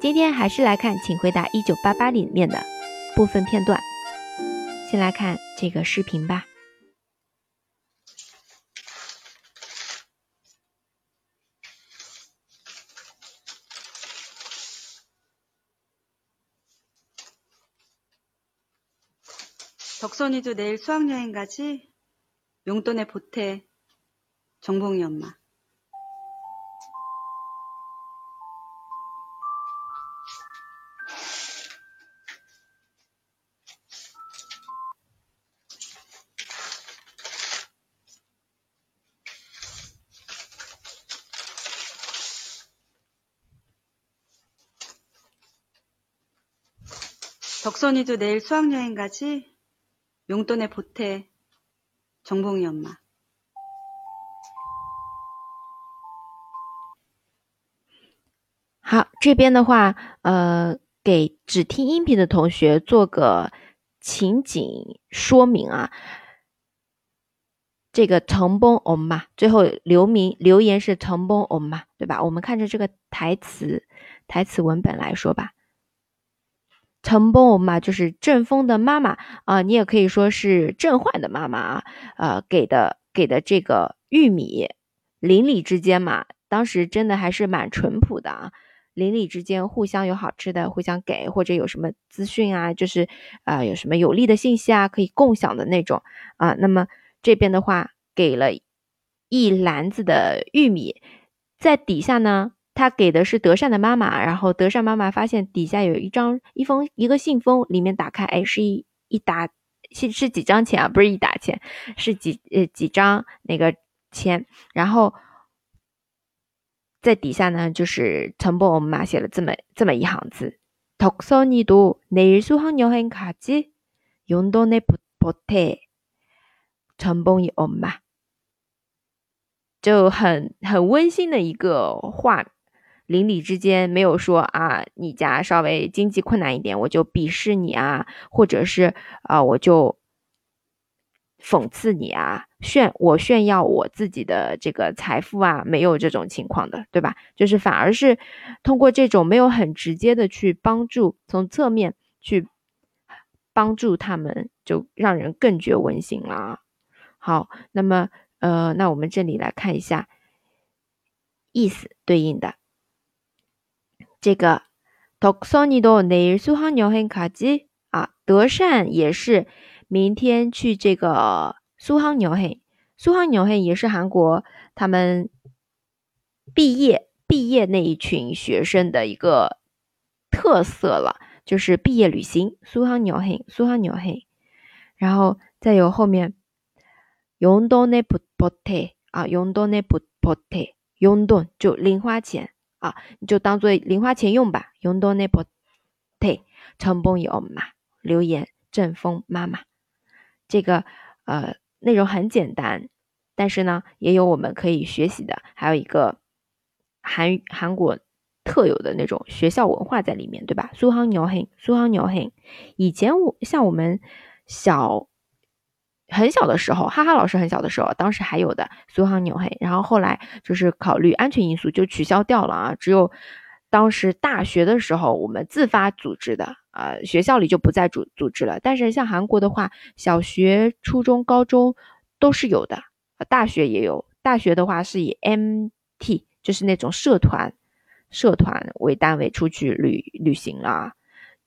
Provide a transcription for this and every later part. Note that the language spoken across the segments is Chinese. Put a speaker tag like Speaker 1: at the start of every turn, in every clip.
Speaker 1: 今天还是来看《请回答一九八八》里面的部分片段。先来看这个视频吧。
Speaker 2: 덕선이도 내일 수학여행 가지? 용돈에 보태. 정봉이 엄마. 덕선이도 내일 수학여행 가지? 용돈에 보태. 정봉이 엄마.
Speaker 1: 这边的话，呃，给只听音频的同学做个情景说明啊。这个藤崩翁嘛，最后留名留言是藤崩翁嘛，对吧？我们看着这个台词台词文本来说吧。藤崩翁嘛，就是正峰的妈妈啊，你也可以说是正焕的妈妈啊。呃，给的给的这个玉米，邻里之间嘛，当时真的还是蛮淳朴的啊。邻里之间互相有好吃的，互相给，或者有什么资讯啊，就是啊、呃有什么有利的信息啊，可以共享的那种啊。那么这边的话，给了一篮子的玉米，在底下呢，他给的是德善的妈妈，然后德善妈妈发现底下有一张一封一个信封，里面打开，哎，是一一沓是是几张钱啊？不是一沓钱，是几呃几张那个钱，然后。在底下呢，就是陈伯我妈写了这么这么一行字：덕선이도내일수학여행가지용돈에보태陈봉이엄마就很很温馨的一个话，邻里之间没有说啊，你家稍微经济困难一点，我就鄙视你啊，或者是啊，我就 讽刺你啊，炫我炫耀我自己的这个财富啊，没有这种情况的，对吧？就是反而是通过这种没有很直接的去帮助，从侧面去帮助他们，就让人更觉温馨了啊。好，那么呃，那我们这里来看一下意思对应的这个덕선이도내일수학여행가지啊，德善也是。 明天去这个苏杭牛黑，苏杭牛黑也是韩国他们毕业毕业那一群学生的一个特色了，就是毕业旅行苏杭牛黑，苏杭牛黑，然后再有后面永东那不不特啊，永东那不不特，永东就零花钱啊，你就当做零花钱用吧，永东那不特，成功有嘛，留言。正峰妈妈。这个呃内容很简单，但是呢也有我们可以学习的，还有一个韩韩国特有的那种学校文化在里面，对吧？苏杭牛黑，苏杭牛黑。以前我像我们小很小的时候，哈哈老师很小的时候，当时还有的苏杭牛黑，然后后来就是考虑安全因素就取消掉了啊，只有当时大学的时候我们自发组织的。呃，学校里就不再组组织了，但是像韩国的话，小学、初中、高中都是有的，大学也有。大学的话是以 MT，就是那种社团社团为单位出去旅旅行啦。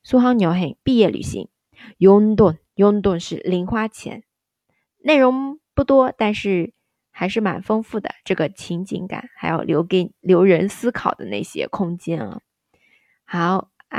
Speaker 1: 苏杭牛黑毕业旅行，용돈용돈是零花钱，内容不多，但是还是蛮丰富的。这个情景感，还有留给留人思考的那些空间啊。好。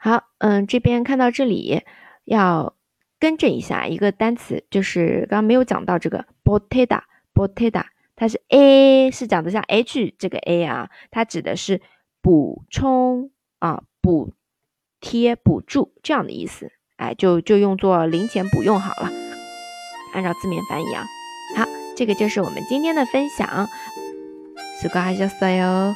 Speaker 1: 好，嗯，这边看到这里要更正一下一个单词，就是刚刚没有讲到这个 potato，potato，它是 a 是讲的像 h 这个 a 啊，它指的是 补充啊、补贴、补助这样的意思。哎，就就用作零钱补用好了，按照字面翻译啊。好，这个就是我们今天的分享。수고하셨어요。